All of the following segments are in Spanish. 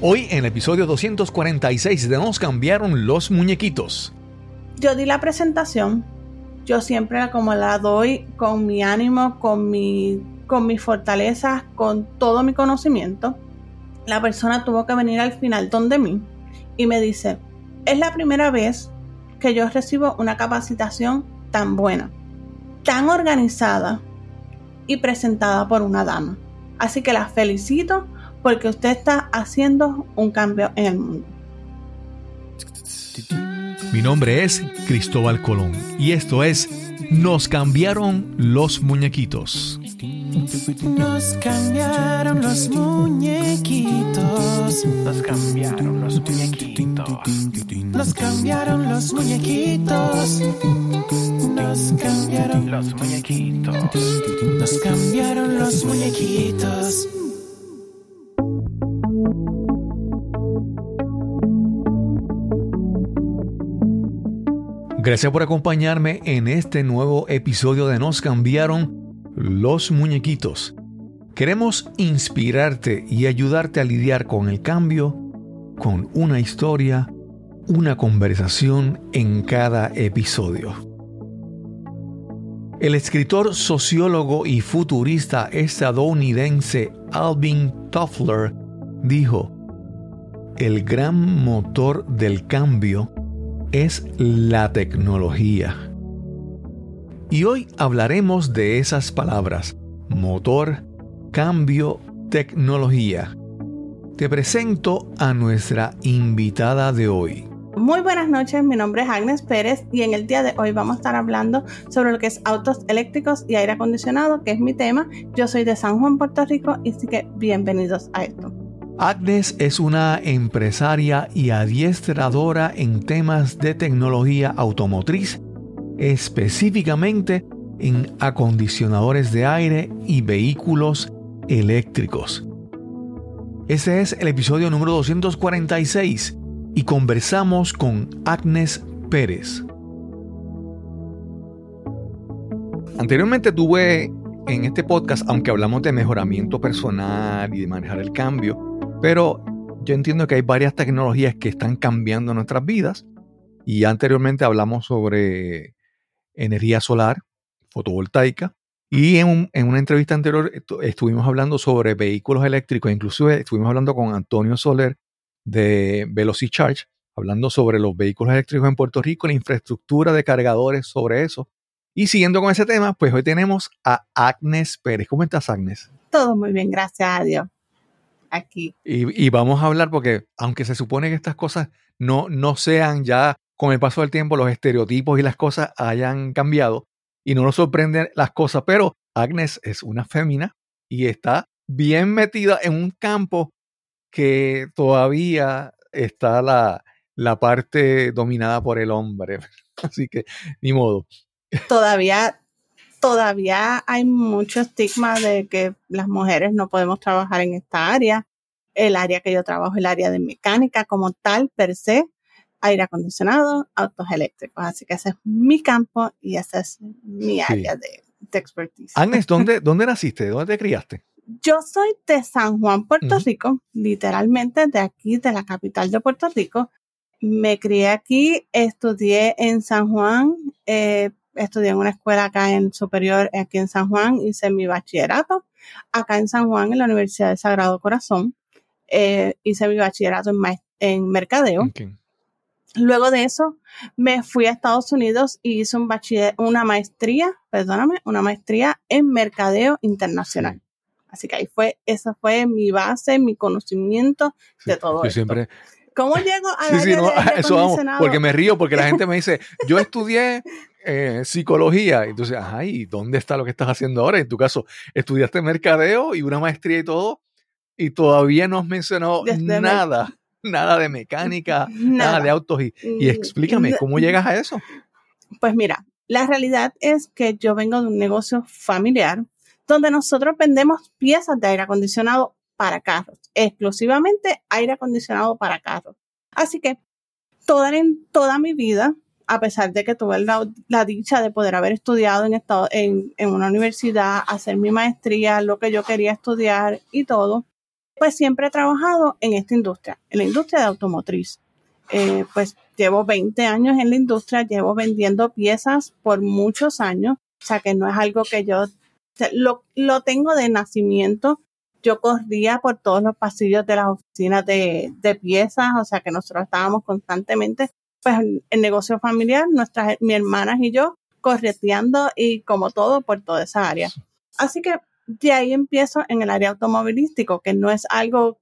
Hoy en el episodio 246 de Nos cambiaron los muñequitos. Yo di la presentación, yo siempre como la doy con mi ánimo, con mi, con mis fortalezas, con todo mi conocimiento. La persona tuvo que venir al final donde mí y me dice, es la primera vez que yo recibo una capacitación tan buena, tan organizada y presentada por una dama. Así que la felicito porque usted está haciendo un cambio en el mundo. Mi nombre es Cristóbal Colón y esto es Nos cambiaron los muñequitos. Nos cambiaron los muñequitos. Nos cambiaron los muñequitos. Nos cambiaron los muñequitos. Nos cambiaron los muñequitos. Nos cambiaron los muñequitos. Gracias por acompañarme en este nuevo episodio de Nos cambiaron los muñequitos. Queremos inspirarte y ayudarte a lidiar con el cambio con una historia, una conversación en cada episodio. El escritor, sociólogo y futurista estadounidense Alvin Toffler dijo, el gran motor del cambio es la tecnología. Y hoy hablaremos de esas palabras, motor, cambio, tecnología. Te presento a nuestra invitada de hoy. Muy buenas noches, mi nombre es Agnes Pérez y en el día de hoy vamos a estar hablando sobre lo que es autos eléctricos y aire acondicionado, que es mi tema. Yo soy de San Juan, Puerto Rico, y así que bienvenidos a esto. Agnes es una empresaria y adiestradora en temas de tecnología automotriz, específicamente en acondicionadores de aire y vehículos eléctricos. Ese es el episodio número 246 y conversamos con Agnes Pérez. Anteriormente tuve en este podcast, aunque hablamos de mejoramiento personal y de manejar el cambio, pero yo entiendo que hay varias tecnologías que están cambiando nuestras vidas y anteriormente hablamos sobre energía solar, fotovoltaica, y en, una entrevista anterior estuvimos hablando sobre vehículos eléctricos, inclusive estuvimos hablando con Antonio Soler de VelociCharge, hablando sobre los vehículos eléctricos en Puerto Rico, la infraestructura de cargadores sobre eso. Y siguiendo con ese tema, pues hoy tenemos a Agnes Pérez. ¿Cómo estás, Agnes? Todo muy bien, gracias a aquí. Y, vamos a hablar porque aunque se supone que estas cosas no, no sean ya con el paso del tiempo, los estereotipos y las cosas hayan cambiado y no nos sorprenden las cosas, pero Agnes es una fémina y está bien metida en un campo que todavía está la, la parte dominada por el hombre. Así que, ni modo. Todavía todavía hay mucho estigma de que las mujeres no podemos trabajar en esta área. El área que yo trabajo es el área de mecánica como tal, per se, aire acondicionado, autos eléctricos. Así que ese es mi campo y esa es mi área de, expertise. Agnes, ¿dónde, ¿dónde naciste? ¿Dónde te criaste? Yo soy de San Juan, Puerto Rico, literalmente de aquí, de la capital de Puerto Rico. Me crié aquí, estudié en San Juan, eh, estudié en una escuela acá en superior, aquí en San Juan, hice mi bachillerato. Acá en San Juan, en la Universidad de Sagrado Corazón, eh, hice mi bachillerato en, mercadeo. Luego de eso, me fui a Estados Unidos y hice un bachiller, una maestría, perdóname, una maestría en mercadeo internacional. Así que ahí fue, esa fue mi base, mi conocimiento de todo yo Siempre, ¿Cómo llego a sí, eso vamos, porque me río, porque la gente me dice, yo estudié eh, psicología. Entonces, ajá, ¿y dónde está lo que estás haciendo ahora? En tu caso, estudiaste mercadeo y una maestría y todo, y todavía no has mencionado nada, nada de mecánica, nada. de autos. Y, y explícame, ¿cómo llegas a eso? Pues mira, la realidad es que yo vengo de un negocio familiar donde nosotros vendemos piezas de aire acondicionado para carros, exclusivamente aire acondicionado para carros. Así que toda, en toda mi vida a pesar de que tuve la, dicha de poder haber estudiado en, estado, en, una universidad, hacer mi maestría, lo que yo quería estudiar y todo, pues siempre he trabajado en esta industria, en la industria de automotriz. Eh, pues llevo 20 años en la industria, llevo vendiendo piezas por muchos años, o sea que no es algo que yo lo, lo tengo de nacimiento. Yo corría por todos los pasillos de las oficinas de, de piezas, o sea que nosotros estábamos constantemente, pues en negocio familiar, nuestras, mis hermanas y yo correteando y como todo por toda esa área. Así que de ahí empiezo en el área automovilístico, que no es algo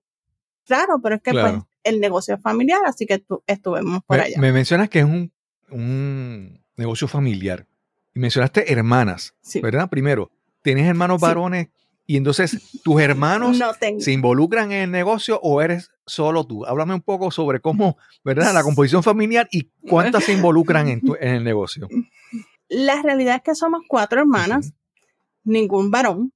raro, pero es que pues el negocio es familiar, así que tu, estuvimos por me, allá. Me mencionas que es un, un negocio familiar y mencionaste hermanas, Sí. ¿verdad? Primero, ¿tienes hermanos Sí. Y entonces tus hermanos No se involucran en el negocio o eres solo tú? Háblame un poco sobre cómo, ¿verdad? La composición familiar y cuántas se involucran en, tu- en el negocio. La realidad es que somos cuatro hermanas, ningún varón.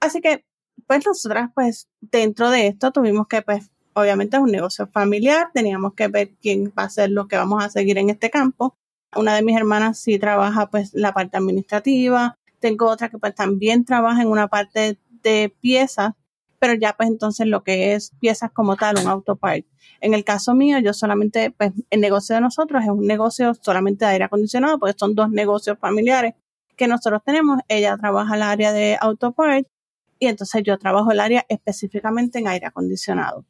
Así que, pues nosotras, pues dentro de esto tuvimos que, pues, obviamente es un negocio familiar, teníamos que ver quién va a ser lo que vamos a seguir en este campo. Una de mis hermanas sí trabaja, pues, la parte administrativa. Tengo otra que, pues, también trabaja en una parte de piezas, pero ya, pues, entonces lo que es piezas como tal, un autopart. En el caso mío, yo solamente, pues, el negocio de nosotros es un negocio solamente de aire acondicionado, porque son dos negocios familiares que nosotros tenemos. Ella trabaja el área de autopart y entonces yo trabajo el área específicamente en aire acondicionado.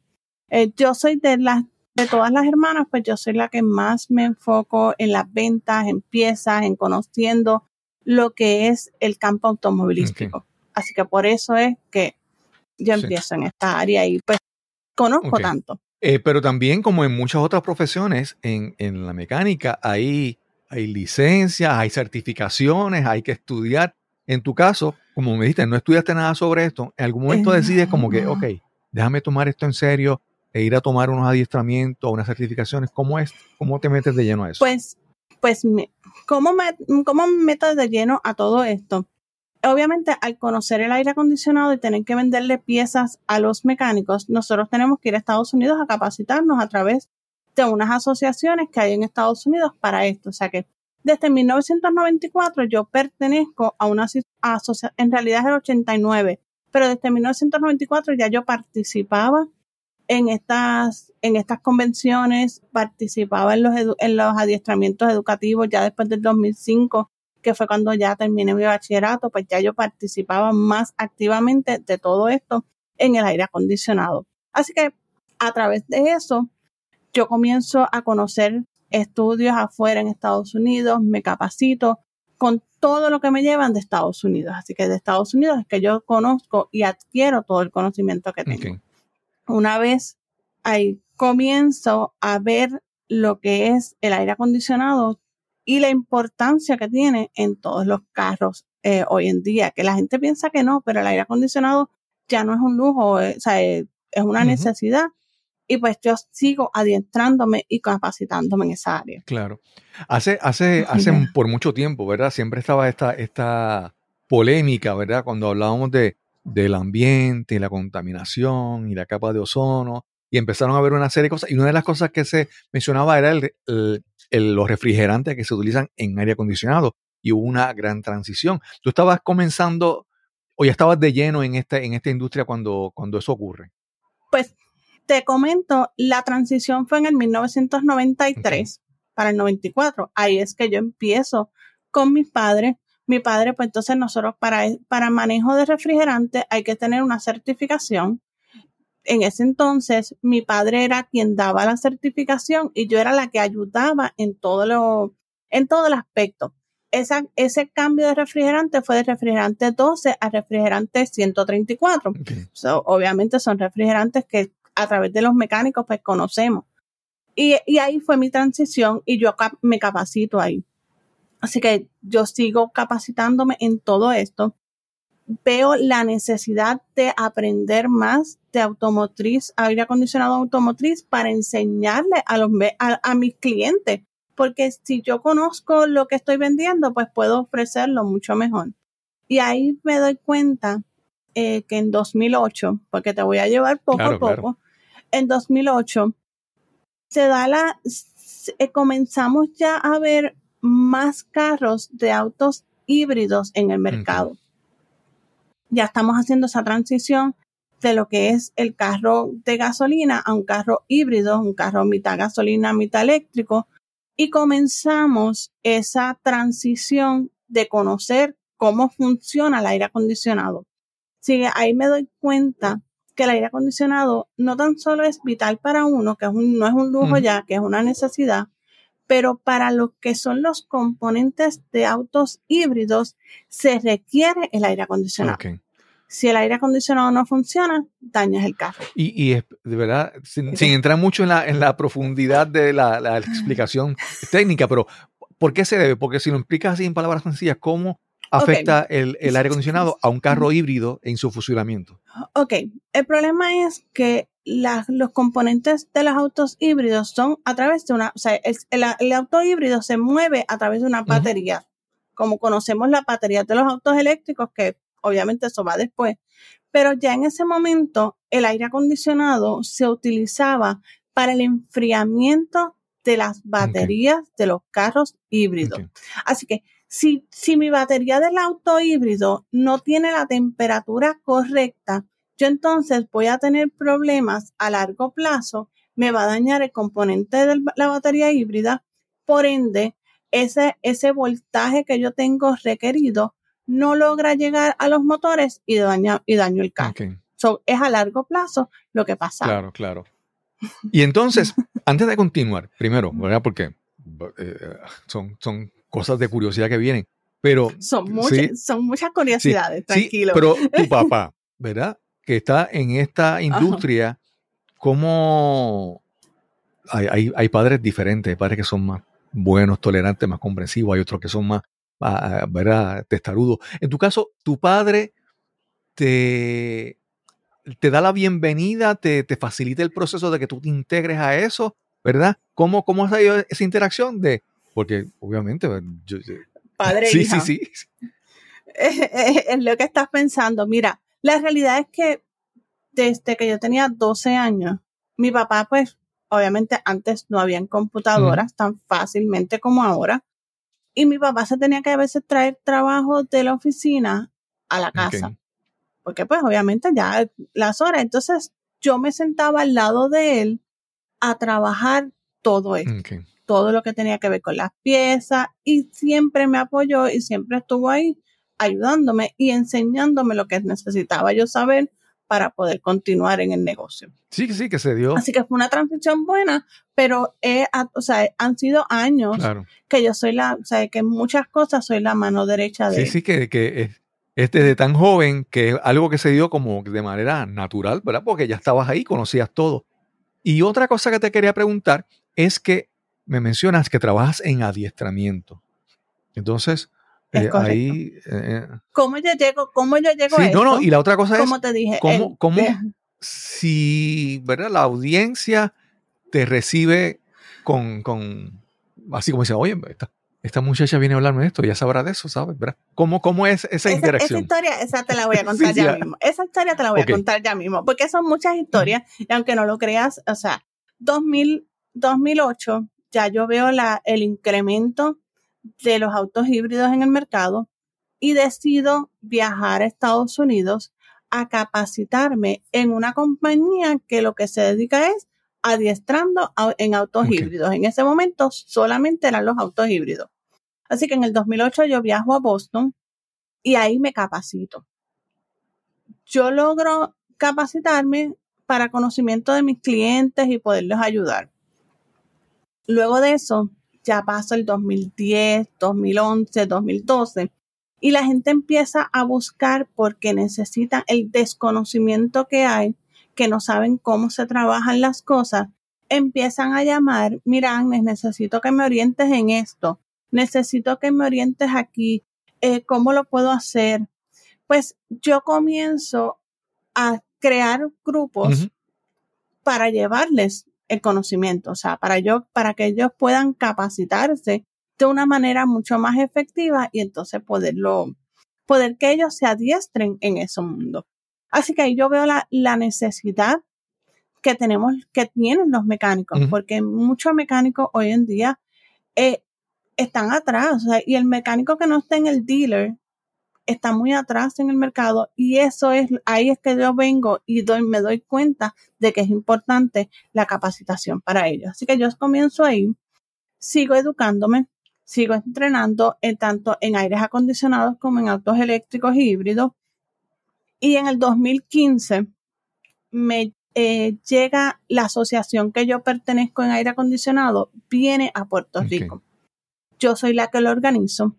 Eh, yo soy de las de todas las hermanas, pues yo soy la que más me enfoco en las ventas, en piezas, en conociendo lo que es el campo automovilístico. Así que por eso es que yo Sí. empiezo en esta área y pues conozco tanto. Eh, pero también, como en muchas otras profesiones, en, en la mecánica hay, hay licencias, hay certificaciones, hay que estudiar. En tu caso, como me dijiste, no estudiaste nada sobre esto, en algún momento Eh, decides como que, ok, déjame tomar esto en serio e ir a tomar unos adiestramientos, unas certificaciones. ¿Cómo es? ¿Cómo te metes de lleno a eso? Pues, pues, me- ¿cómo cómo me meto de lleno a todo esto? Obviamente, al conocer el aire acondicionado y tener que venderle piezas a los mecánicos, nosotros tenemos que ir a Estados Unidos a capacitarnos a través de unas asociaciones que hay en Estados Unidos para esto. O sea que desde 1994 yo pertenezco a una asociación, en realidad es el 89, pero desde 1994 ya yo participaba en estas, en estas convenciones, participaba en los, en los adiestramientos educativos ya después del 2005, que fue cuando ya terminé mi bachillerato, pues ya yo participaba más activamente de todo esto en el aire acondicionado. Así que a través de eso, yo comienzo a conocer estudios afuera en Estados Unidos, me capacito con todo lo que me llevan de Estados Unidos. Así que de Estados Unidos es que yo conozco y adquiero todo el conocimiento que tengo. Una vez ahí comienzo a ver lo que es el aire acondicionado y la importancia que tiene en todos los carros eh, hoy en día, que la gente piensa que no, pero el aire acondicionado ya no es un lujo, eh, o sea, eh, es una necesidad. Y pues yo sigo adiestrándome y capacitándome en esa área. Claro. Hace, hace, hace por mucho tiempo, ¿verdad? Siempre estaba esta, esta polémica, ¿verdad? Cuando hablábamos de, del ambiente, la contaminación y la capa de ozono, y empezaron a ver una serie de cosas. Y una de las cosas que se mencionaba era el, el- el- los refrigerantes que se utilizan en aire acondicionado. Y hubo una gran transición. Tú estabas comenzando o ya estabas de lleno en esta, en esta industria cuando, cuando eso ocurre. Pues te comento, la transición fue en el 1993 para el 94. Ahí es que yo empiezo con mis padres. Mi padre, pues entonces nosotros para, para manejo de refrigerante hay que tener una certificación. En ese entonces, mi padre era quien daba la certificación y yo era la que ayudaba en todo lo, en todo el aspecto. Esa, ese cambio de refrigerante fue de refrigerante 12 a refrigerante 134. Ok. So, obviamente son refrigerantes que a través de los mecánicos pues conocemos. Y, y ahí fue mi transición y yo cap- me capacito ahí. Así que yo sigo capacitándome en todo esto. Veo la necesidad de aprender más de automotriz, aire acondicionado automotriz para enseñarle a, los, a, a mis clientes. Porque si yo conozco lo que estoy vendiendo, pues puedo ofrecerlo mucho mejor. Y ahí me doy cuenta eh, que en 2008, porque te voy a llevar poco Claro, a poco, claro. en 2008 se da la, eh, comenzamos ya a ver más carros de autos híbridos en el mercado. Ya estamos haciendo esa transición de lo que es el carro de gasolina a un carro híbrido, un carro mitad gasolina, mitad eléctrico, y comenzamos esa transición de conocer cómo funciona el aire acondicionado. Sí, ahí me doy cuenta que el aire acondicionado no tan solo es vital para uno, que no es un lujo ya, que es una necesidad, pero para lo que son los componentes de autos híbridos se requiere el aire acondicionado. Si el aire acondicionado no funciona, dañas el carro. Y, es, de verdad, sin, entrar mucho en la, en la profundidad de la, explicación técnica, pero ¿por qué se debe? Porque si lo explicas así en palabras sencillas, ¿cómo afecta el, el, aire acondicionado a un carro híbrido en su funcionamiento? Ok, el problema es que los componentes de los autos híbridos son a través de una, o sea, el, auto híbrido se mueve a través de una batería, como conocemos la batería de los autos eléctricos, que obviamente eso va después, pero ya en ese momento el aire acondicionado se utilizaba para el enfriamiento de las baterías de los carros híbridos. Así que si, si mi batería del auto híbrido no tiene la temperatura correcta, yo entonces voy a tener problemas a largo plazo, me va a dañar el componente de la batería híbrida, por ende, ese, ese voltaje que yo tengo requerido no logra llegar a los motores y daño, y daño el carro. es a largo plazo lo que pasa. Claro, claro. Y entonces, antes de continuar, primero, ¿verdad? Porque eh, son, son cosas de curiosidad que vienen, pero... Son muchas, son muchas curiosidades, tranquilo. pero tu papá, ¿verdad? Que está en esta industria, como hay, hay, padres diferentes, hay padres que son más buenos, tolerantes, más comprensivos, hay otros que son más, ah, ah, ¿verdad?, testarudos. En tu caso, tu padre te, te da la bienvenida, te, te, facilita el proceso de que tú te integres a eso, ¿verdad? ¿Cómo, cómo ha salido esa interacción de, porque obviamente, yo, padre sí, sí, sí, sí. Es lo que estás pensando. Mira, la realidad es que desde que yo tenía 12 años, mi papá, pues, obviamente antes no habían computadoras tan fácilmente como ahora. Y mi papá se tenía que a veces traer trabajo de la oficina a la casa. Porque pues obviamente ya las horas. Entonces yo me sentaba al lado de él a trabajar todo esto. Todo lo que tenía que ver con las piezas y siempre me apoyó y siempre estuvo ahí ayudándome y enseñándome lo que necesitaba yo saber para poder continuar en el negocio. Sí, sí, que se dio. Así que fue una transición buena, pero o sea, han sido años que yo soy la, o sea, que en muchas cosas soy la mano derecha de Sí, sí, que, que es, desde tan joven que es algo que se dio como de manera natural, ¿verdad? Porque ya estabas ahí, conocías todo. Y otra cosa que te quería preguntar es que me mencionas que trabajas en adiestramiento. Entonces, eh, ahí, eh, ¿Cómo yo llego? ¿Cómo yo llego a No, no, y la otra cosa es. te dije? ¿Cómo, cómo si ¿verdad? la audiencia te recibe con, con así como dice, oye, esta, esta, muchacha viene a hablarme de esto, ya sabrá de eso, ¿sabes? ¿verdad? ¿Cómo, ¿Cómo es esa, interacción? Esa historia, esa te la voy a contar ya, mismo. Esa historia te la voy a contar ya mismo, porque son muchas historias, y aunque no lo creas, o sea, 2000, 2008, ya yo veo la, el incremento de los autos híbridos en el mercado y decido viajar a Estados Unidos a capacitarme en una compañía que lo que se dedica es adiestrando en autos híbridos. En ese momento solamente eran los autos híbridos. Así que en el 2008 yo viajo a Boston y ahí me capacito. Yo logro capacitarme para conocimiento de mis clientes y poderlos ayudar. Luego de eso, ya pasa el 2010, 2011, 2012 y la gente empieza a buscar porque necesitan el desconocimiento que hay, que no saben cómo se trabajan las cosas, empiezan a llamar, mira, necesito que me orientes en esto, necesito que me orientes aquí, eh, ¿cómo lo puedo hacer? Pues yo comienzo a crear grupos para llevarles el conocimiento, o sea, para, yo, para que ellos puedan capacitarse de una manera mucho más efectiva y entonces poderlo, poder que ellos se adiestren en ese mundo. Así que ahí yo veo la, la necesidad que tenemos, que tienen los mecánicos, porque muchos mecánicos hoy en día eh, están atrás, o sea, y el mecánico que no está en el dealer, está muy atrás en el mercado y eso es, ahí es que yo vengo y doy, me doy cuenta de que es importante la capacitación para ellos. Así que yo comienzo ahí, sigo educándome, sigo entrenando en tanto en aires acondicionados como en autos eléctricos y híbridos. Y en el 2015 me eh, llega la asociación que yo pertenezco en aire acondicionado, viene a Puerto Rico. Yo soy la que lo organizo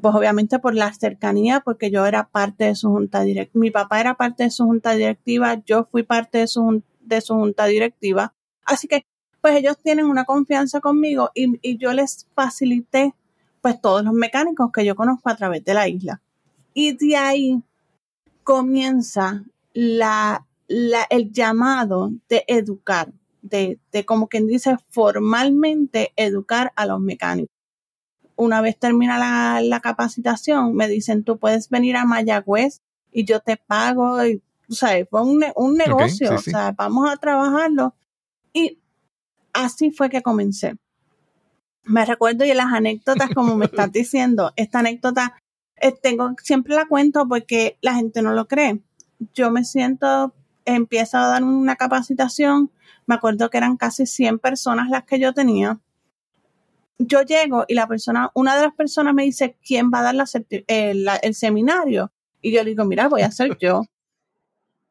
pues obviamente por la cercanía, porque yo era parte de su junta directiva, mi papá era parte de su junta directiva, yo fui parte de su, de su junta directiva, así que pues ellos tienen una confianza conmigo y, y yo les facilité pues todos los mecánicos que yo conozco a través de la isla. Y de ahí comienza la, la, el llamado de educar, de, de como quien dice formalmente educar a los mecánicos una vez termina la, capacitación, me dicen, tú puedes venir a Mayagüez y yo te pago. Y, o sea, fue un, un negocio, o sea, vamos a trabajarlo. Y así fue que comencé. Me recuerdo y las anécdotas, como me estás diciendo, esta anécdota eh, tengo, siempre la cuento porque la gente no lo cree. Yo me siento, empiezo a dar una capacitación, me acuerdo que eran casi 100 personas las que yo tenía yo llego y la persona, una de las personas me dice, ¿quién va a dar el, seminario? Y yo le digo, mira, voy a ser yo.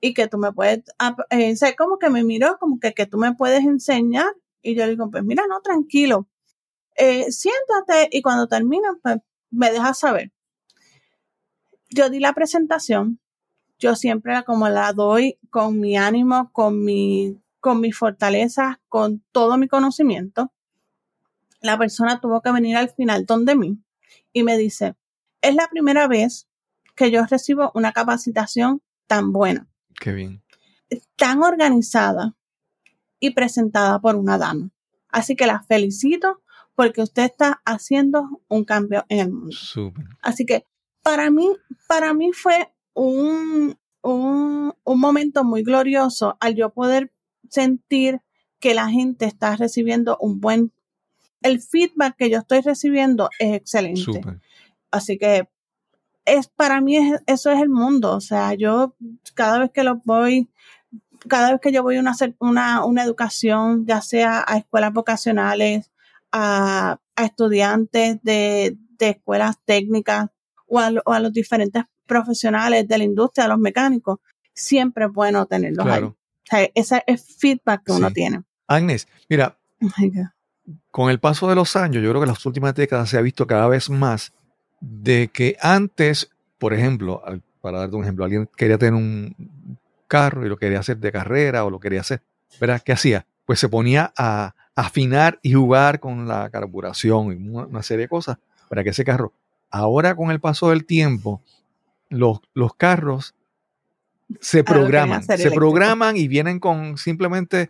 y que tú me puedes, eh, como que me miró, como que, que tú me puedes enseñar. Y yo le digo, pues mira, no, tranquilo. Eh, siéntate y cuando termine, pues me dejas saber. Yo di la presentación. Yo siempre como la doy con mi ánimo, con mi, con mi fortaleza, con todo mi conocimiento la persona tuvo que venir al final donde mí y me dice, es la primera vez que yo recibo una capacitación tan buena. Qué bien. Tan organizada y presentada por una dama. Así que la felicito porque usted está haciendo un cambio en el mundo. Así que para mí, para mí fue un, un, un momento muy glorioso al yo poder sentir que la gente está recibiendo un buen el feedback que yo estoy recibiendo es excelente. Así que es para mí eso es el mundo. O sea, yo cada vez que lo voy, cada vez que yo voy a una, una, una educación, ya sea a escuelas vocacionales, a, estudiantes de, escuelas técnicas o a, los diferentes profesionales de la industria, a los mecánicos, siempre es bueno tenerlos ahí. O sea, ese es feedback que uno tiene. Agnes, mira, con el paso de los años, yo creo que en las últimas décadas se ha visto cada vez más de que antes, por ejemplo, para darte un ejemplo, alguien quería tener un carro y lo quería hacer de carrera o lo quería hacer, ¿verdad? ¿Qué hacía? Pues se ponía a afinar y jugar con la carburación y una, serie de cosas para que ese carro, ahora con el paso del tiempo, los, los carros se programan, se programan y vienen con simplemente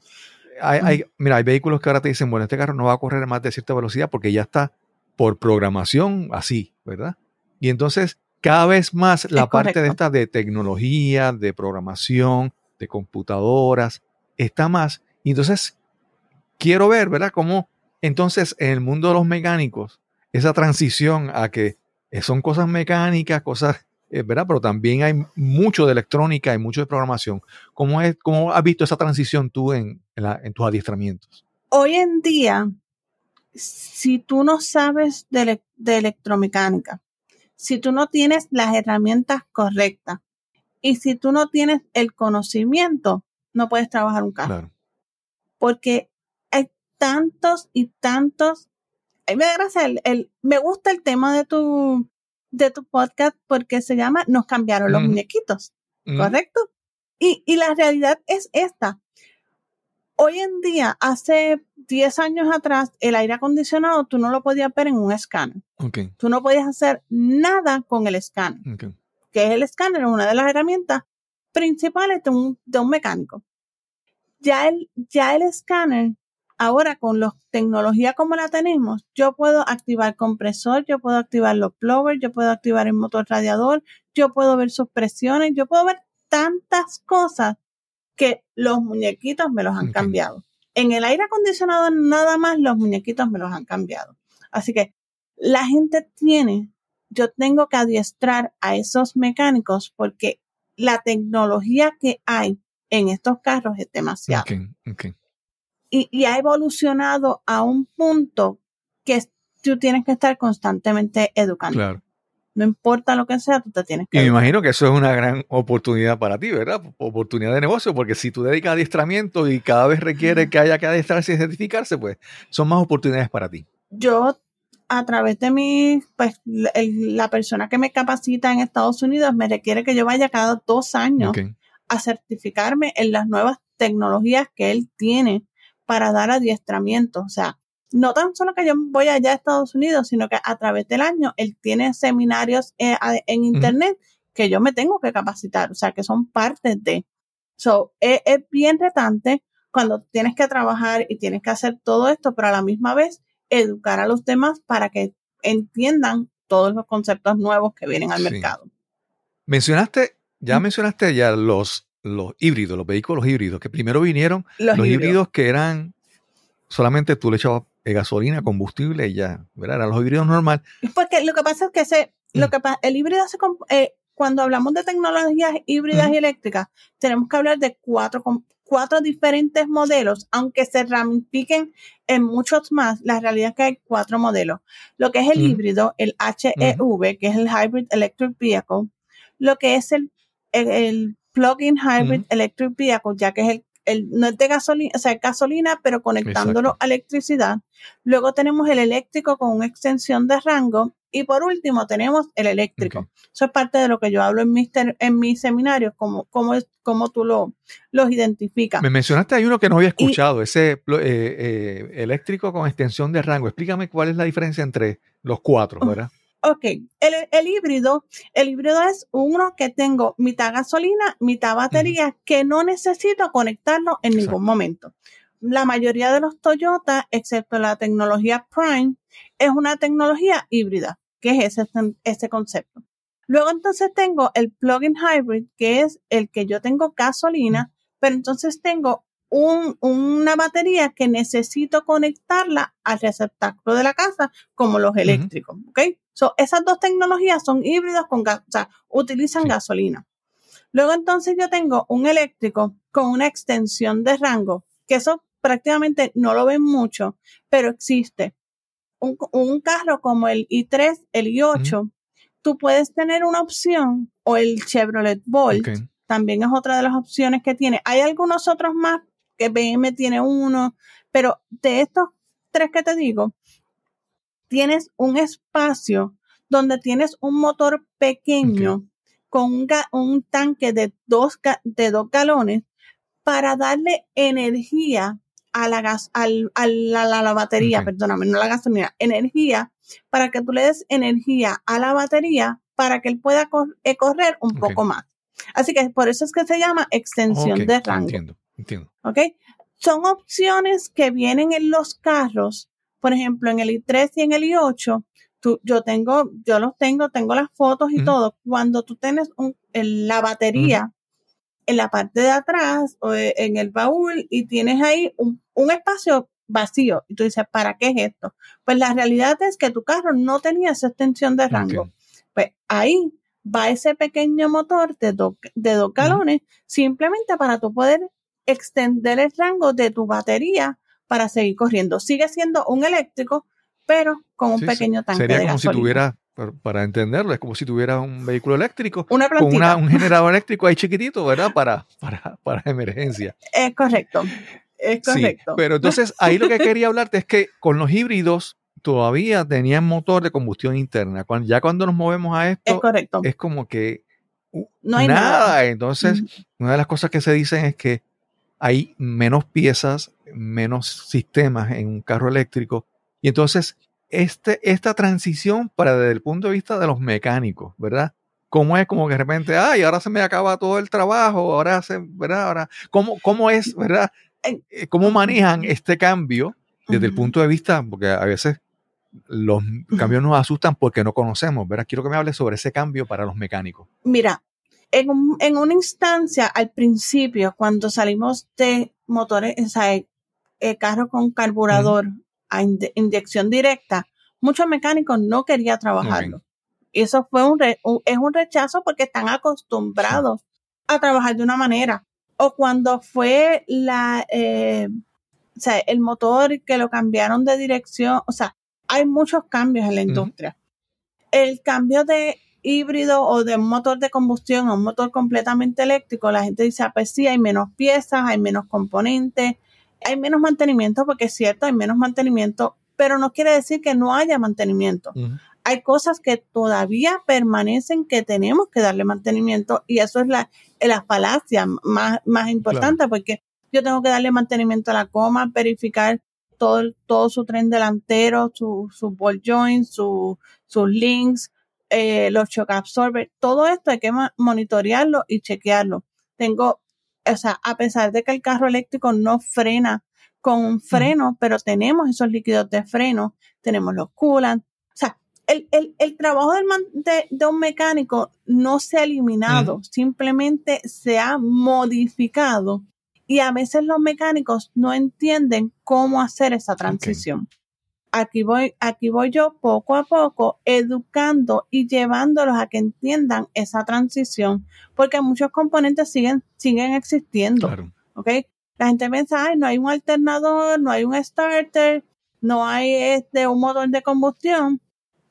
hay, mira, hay vehículos que ahora te dicen, bueno, este carro no va a correr más de cierta velocidad porque ya está por programación así, ¿verdad? Y entonces, cada vez más la parte de esta de tecnología, de programación, de computadoras, está más. Y entonces, quiero ver, ¿verdad? Cómo entonces en el mundo de los mecánicos, esa transición a que son cosas mecánicas, cosas ¿verdad? Pero también hay mucho de electrónica y mucho de programación. ¿Cómo, es, cómo has visto esa transición tú en, en, tus adiestramientos? Hoy en día, si tú no sabes de, de, electromecánica, si tú no tienes las herramientas correctas y si tú no tienes el conocimiento, no puedes trabajar un carro. Claro. Porque hay tantos y tantos. Me, el, el, me gusta el tema de tu, de tu podcast porque se llama Nos cambiaron los mm. muñequitos, mm. ¿correcto? Y, y la realidad es esta. Hoy en día, hace 10 años atrás, el aire acondicionado tú no lo podías ver en un escáner. Tú no podías hacer nada con el escáner. Que es el escáner, una de las herramientas principales de un, de un mecánico. Ya el, ya el escáner Ahora con la tecnología como la tenemos, yo puedo activar compresor, yo puedo activar los blowers, yo puedo activar el motor radiador, yo puedo ver sus presiones, yo puedo ver tantas cosas que los muñequitos me los han cambiado. En el aire acondicionado nada más los muñequitos me los han cambiado. Así que la gente tiene yo tengo que adiestrar a esos mecánicos porque la tecnología que hay en estos carros es demasiado. Y, y ha evolucionado a un punto que tú tienes que estar constantemente educando. Claro. No importa lo que sea, tú te tienes Y que me educar. imagino que eso es una gran oportunidad para ti, ¿verdad? Oportunidad de negocio, porque si tú dedicas adiestramiento y cada vez requiere que haya que adiestrarse y certificarse, pues son más oportunidades para ti. Yo, a través de mi, pues, la, el- la persona que me capacita en Estados Unidos me requiere que yo vaya cada dos años a certificarme en las nuevas tecnologías que él tiene para dar adiestramiento. O sea, no tan solo que yo voy allá a Estados Unidos, sino que a través del año él tiene seminarios eh, en internet que yo me tengo que capacitar, o sea, que son parte de. So, es, es bien retante cuando tienes que trabajar y tienes que hacer todo esto, pero a la misma vez educar a los demás para que entiendan todos los conceptos nuevos que vienen al Sí. mercado. Mencionaste, ya mencionaste ya los, los híbridos, los vehículos híbridos, que primero vinieron Los, los, híbridos. híbridos que eran solamente tú le echabas eh, gasolina, combustible y ya, ¿verdad? Eran los híbridos normal. Porque lo que pasa es que ese, lo Mm. que el híbrido se, eh, cuando hablamos de tecnologías híbridas y eléctricas, tenemos que hablar de cuatro, cuatro diferentes modelos, aunque se ramifiquen en muchos más, la realidad es que hay cuatro modelos. Lo que es el Ujú. híbrido, el HEV, que es el Hybrid Electric Vehicle, lo que es el, el, el Plug-in Hybrid. Electric Vehicle, ya que es el, el no es de gasolina, o sea, es gasolina, pero conectándolo Exacto. a electricidad. Luego tenemos el eléctrico con una extensión de rango. Y por último tenemos el eléctrico. Eso es parte de lo que yo hablo en mis, en mis seminarios, como, como, es, como tú lo, los identificas. Me mencionaste hay uno que no había escuchado, ese eh, eh, eléctrico con extensión de rango. Explícame cuál es la diferencia entre los cuatro, Oh. ¿verdad? Ok, el, el híbrido, el híbrido es uno que tengo mitad gasolina, mitad batería, que no necesito conectarlo en Exacto. ningún momento. La mayoría de los Toyota, excepto la tecnología Prime, es una tecnología híbrida, que es ese, ese concepto. Luego entonces tengo el plug-in hybrid, que es el que yo tengo gasolina, pero entonces tengo un- una batería que necesito conectarla al receptáculo de la casa, como los eléctricos, ¿ok? So, esas dos tecnologías son híbridas con gas, o sea, utilizan Sí. gasolina. Luego entonces yo tengo un eléctrico con una extensión de rango, que eso prácticamente no lo ven mucho, pero existe. Un, un carro como el i3, el i8, tú puedes tener una opción, o el Chevrolet Bolt, también es otra de las opciones que tiene. Hay algunos otros más, que BM tiene uno, pero de estos tres que te digo, tienes un espacio donde tienes un motor pequeño con un, tanque de dos, de dos galones para darle energía a la gas, al, a la, la- la batería, perdóname, no la gasolina, energía para que tú le des energía a la batería para que él pueda cor- eh, correr un poco más. Así que por eso es que se llama extensión de rango. Entiendo, entiendo. ¿ok? Son opciones que vienen en los carros, por ejemplo, en el i3 y en el i8, tú, yo tengo, yo los tengo, tengo las fotos y todo. Cuando tú tienes un- el- la batería en la parte de atrás o e- en el baúl y tienes ahí un, un espacio vacío y tú dices, ¿para qué es esto? Pues la realidad es que tu carro no tenía esa extensión de rango. Pues ahí va ese pequeño motor de, do- de dos galones simplemente para tú poder extender el rango de tu batería para seguir corriendo. Sigue siendo un eléctrico, pero con un Sí, pequeño tanque Sería de como gasolina. si tuviera, para- entenderlo, es como si tuviera un vehículo eléctrico una con una- un generador eléctrico ahí chiquitito, ¿verdad? Para, para, para emergencia. Es correcto. Es Sí, correcto. pero entonces ahí lo que quería hablarte es que con los híbridos todavía tenían motor de combustión interna. Cuando, ya cuando nos movemos a es esto, correcto. es como que uh, No hay nada. nada. Entonces, una de las cosas que se dicen es que hay menos piezas, menos sistemas en un carro eléctrico. Y entonces, este, esta transición para desde el punto de vista de los mecánicos, ¿verdad? ¿Cómo es como que de repente, ay, ahora se me acaba todo el trabajo, ahora se, ¿verdad? Ahora, ¿cómo, cómo es, ¿verdad? Eh, ¿Cómo manejan este cambio desde el punto de vista, porque a veces los cambios nos asustan porque no conocemos, ¿verdad? Quiero que me hables sobre ese cambio para los mecánicos. Mira, en, un- en una instancia, al principio, cuando salimos de motores, o sea, eh, eh, carro con carburador a inyección directa, muchos mecánicos no querían trabajarlo. Y eso fue un, re- un- es un rechazo porque están acostumbrados a trabajar de una manera. O cuando fue la, eh, o sea, el motor que lo cambiaron de dirección, o sea, hay muchos cambios en la industria. El cambio de híbrido o de un motor de combustión a un motor completamente eléctrico, la gente dice, ah, pues sí, hay menos piezas, hay menos componentes, hay menos mantenimiento, porque es cierto, hay menos mantenimiento, pero no quiere decir que no haya mantenimiento. Hay cosas que todavía permanecen que tenemos que darle mantenimiento y eso es la, la falacia más, más importante porque yo tengo que darle mantenimiento a la coma, verificar todo, todo su tren delantero, su, su ball joint, su, sus links, eh, los shock absorbers, todo esto hay que monitorearlo y chequearlo. Tengo, o sea, a pesar de que el carro eléctrico no frena con un freno, pero tenemos esos líquidos de freno, tenemos los coolant, o sea, el, el, el trabajo del man- de, de un mecánico no se ha eliminado, simplemente se ha modificado y a veces los mecánicos no entienden cómo hacer esa transición. Aquí voy, aquí voy yo poco a poco educando y llevándolos a que entiendan esa transición, porque muchos componentes siguen, siguen existiendo. Claro. ¿ok? La gente piensa, ay, no hay un alternador, no hay un starter, no hay este, un motor de combustión,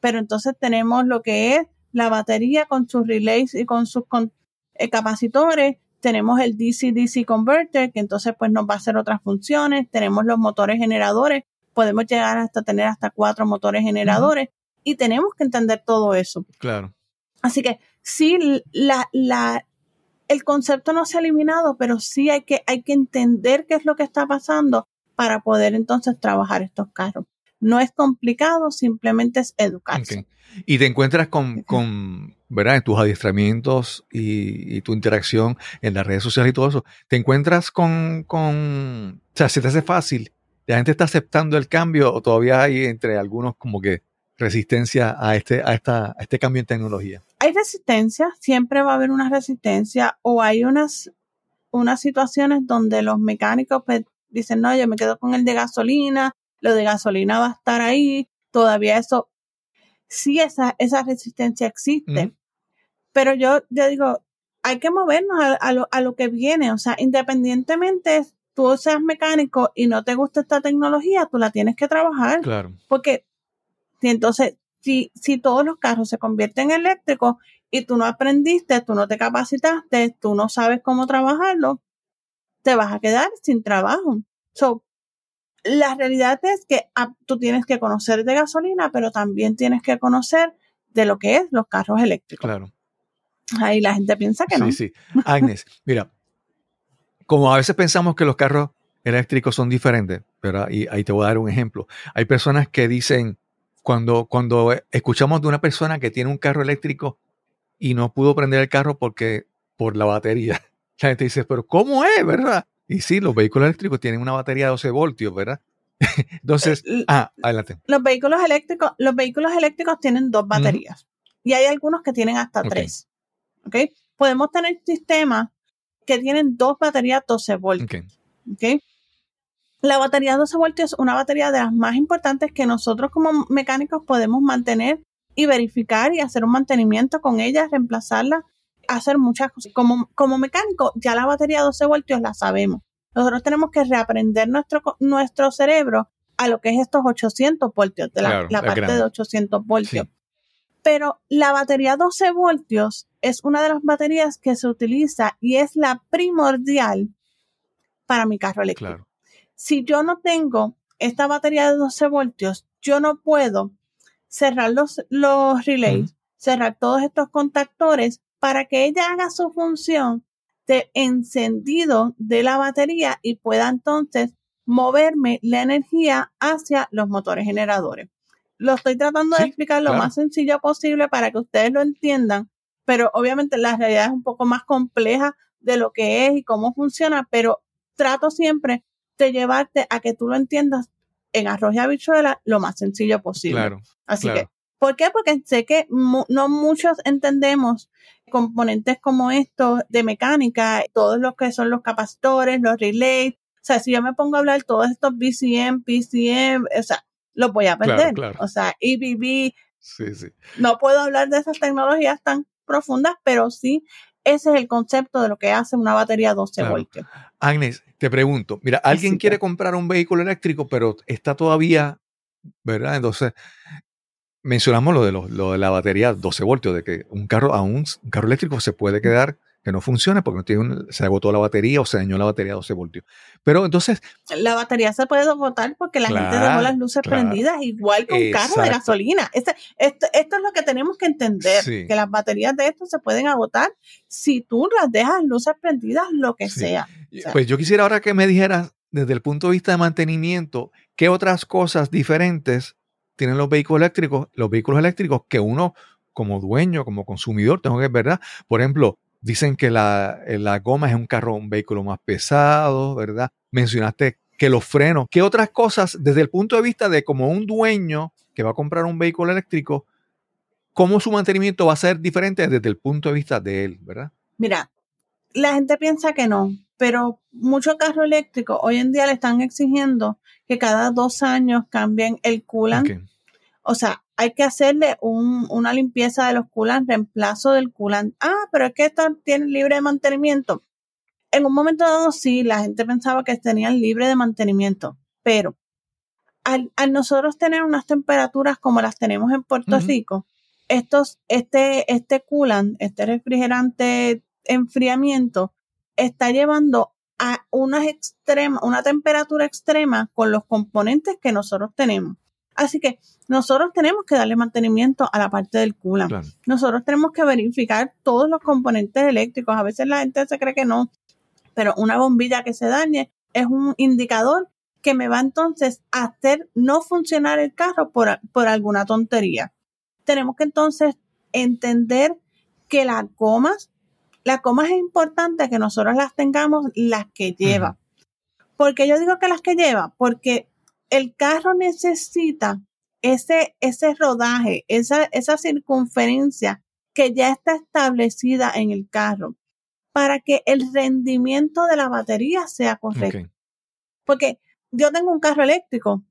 pero entonces tenemos lo que es la batería con sus relays y con sus con- eh, capacitores, tenemos el DC-DC converter, que entonces pues nos va a hacer otras funciones, tenemos los motores generadores, podemos llegar hasta tener hasta cuatro motores generadores y tenemos que entender todo eso. Claro. Así que sí, la, la, el concepto no se ha eliminado, pero sí hay que, hay que entender qué es lo que está pasando para poder entonces trabajar estos carros. No es complicado, simplemente es educarse. Y te encuentras con, con ¿verdad? En tus adiestramientos y, y tu interacción en las redes sociales y todo eso, te encuentras con, con, o sea, se te hace fácil, la gente está aceptando el cambio o todavía hay entre algunos como que resistencia a este, a esta, a este cambio en tecnología. Hay resistencia, siempre va a haber una resistencia o hay unas, unas situaciones donde los mecánicos pues, dicen, no, yo me quedo con el de gasolina, lo de gasolina va a estar ahí, todavía eso, sí esa, esa resistencia existe, pero yo, yo digo, hay que movernos a, a lo, a lo que viene, o sea, independientemente tú seas mecánico y no te gusta esta tecnología, tú la tienes que trabajar, Claro. porque si entonces, si, si todos los carros se convierten en eléctricos y tú no aprendiste, tú no te capacitaste, tú no sabes cómo trabajarlo, te vas a quedar sin trabajo. So, la realidad es que ah, tú tienes que conocer de gasolina, pero también tienes que conocer de lo que es los carros eléctricos. Claro. Ahí la gente piensa que no. Sí, sí. Agnes, mira, como a veces pensamos que los carros eléctricos son diferentes, pero ahí, ahí te voy a dar un ejemplo. Hay personas que dicen, cuando, cuando escuchamos de una persona que tiene un carro eléctrico y no pudo prender el carro porque por la batería, la gente dice, pero ¿cómo es, verdad? Y sí, los vehículos eléctricos tienen una batería de 12 voltios, ¿verdad? Entonces, Eh, ah, adelante. Los vehículos eléctricos, los vehículos eléctricos tienen dos baterías y hay algunos que tienen hasta tres. ¿Ok? Podemos tener sistemas que tienen dos baterías 12 voltios. Ok. ¿ok? La batería 12 voltios es una batería de las más importantes que nosotros como mecánicos podemos mantener y verificar y hacer un mantenimiento con ella, reemplazarla, hacer muchas cosas. Como, como mecánico, ya la batería 12 voltios la sabemos. Nosotros tenemos que reaprender nuestro, nuestro cerebro a lo que es estos 800 voltios, de la, Claro, la es parte grande. de 800 voltios. Sí. Pero la batería 12 voltios es una de las baterías que se utiliza y es la primordial para mi carro eléctrico Claro. si yo no tengo esta batería de 12 voltios, yo no puedo cerrar los, los relays, cerrar todos estos contactores para que ella haga su función de encendido de la batería y pueda entonces moverme la energía hacia los motores generadores. Lo estoy tratando de Sí, explicar lo claro. más sencillo posible para que ustedes lo entiendan, pero obviamente la realidad es un poco más compleja de lo que es y cómo funciona, pero trato siempre de llevarte a que tú lo entiendas en arroz y habichuela lo más sencillo posible. Claro. Así claro. que, ¿por qué? Porque sé que mu- no muchos entendemos componentes como estos de mecánica, todos los que son los capacitores, los relays. O sea, si yo me pongo a hablar todos estos BCM, PCM, o sea, los voy a perder. claro. O sea, EBB, Sí, sí. No puedo hablar de esas tecnologías tan profundas, pero sí ese es el concepto de lo que hace una batería 12 Claro. voltios. Agnes, te pregunto, mira, alguien quiere comprar un vehículo eléctrico, pero está todavía, ¿verdad? Entonces, mencionamos lo de, lo, lo de la batería 12 voltios, de que un carro, aún un carro eléctrico se puede quedar que no funcione porque no tiene un- se agotó la batería o se dañó la batería 12 voltios. Pero entonces, La batería se puede agotar porque la gente dejó las luces claro. prendidas igual que un carro de gasolina. Este- esto, esto es lo que tenemos que entender, Sí. que las baterías de esto se pueden agotar si tú las dejas luces prendidas, lo que Sí. sea. sea. pues yo quisiera ahora que me dijeras, desde el punto de vista de mantenimiento, qué otras cosas diferentes tienen los vehículos eléctricos, los vehículos eléctricos que uno como dueño, como consumidor, tengo que ver, ¿verdad? Por ejemplo, dicen que la, eh, la goma es un carro, un vehículo más pesado, ¿verdad? Mencionaste que los frenos, ¿qué otras cosas desde el punto de vista de como un dueño que va a comprar un vehículo eléctrico, cómo su mantenimiento va a ser diferente desde el punto de vista de él, ¿verdad? Mira, la gente piensa que no, pero muchos carros eléctricos hoy en día le están exigiendo que cada dos años cambien el coolant. O sea, hay que hacerle un- una limpieza de los coolants, reemplazo del coolant. Ah, pero es que esto tiene libre de mantenimiento. En un momento dado, sí, la gente pensaba que tenían libre de mantenimiento, pero al, al nosotros tener unas temperaturas como las tenemos en Puerto. Rico, estos, este, este coolant, este refrigerante enfriamiento, está llevando a unas extrema, una temperatura extrema con los componentes que nosotros tenemos. Así que nosotros tenemos que darle mantenimiento a la parte del coolant. Claro. Nosotros tenemos que verificar todos los componentes eléctricos. A veces la gente se cree que no, pero una bombilla que se dañe es un indicador que me va entonces a hacer no funcionar el carro por, por alguna tontería. Tenemos que entonces entender que las gomas, las gomas es importante que nosotros las tengamos las que lleva. porque yo digo que las que lleva? Porque el carro necesita ese, ese rodaje, esa, esa circunferencia que ya está establecida en el carro para que el rendimiento de la batería sea correcto. Porque yo tengo un carro eléctrico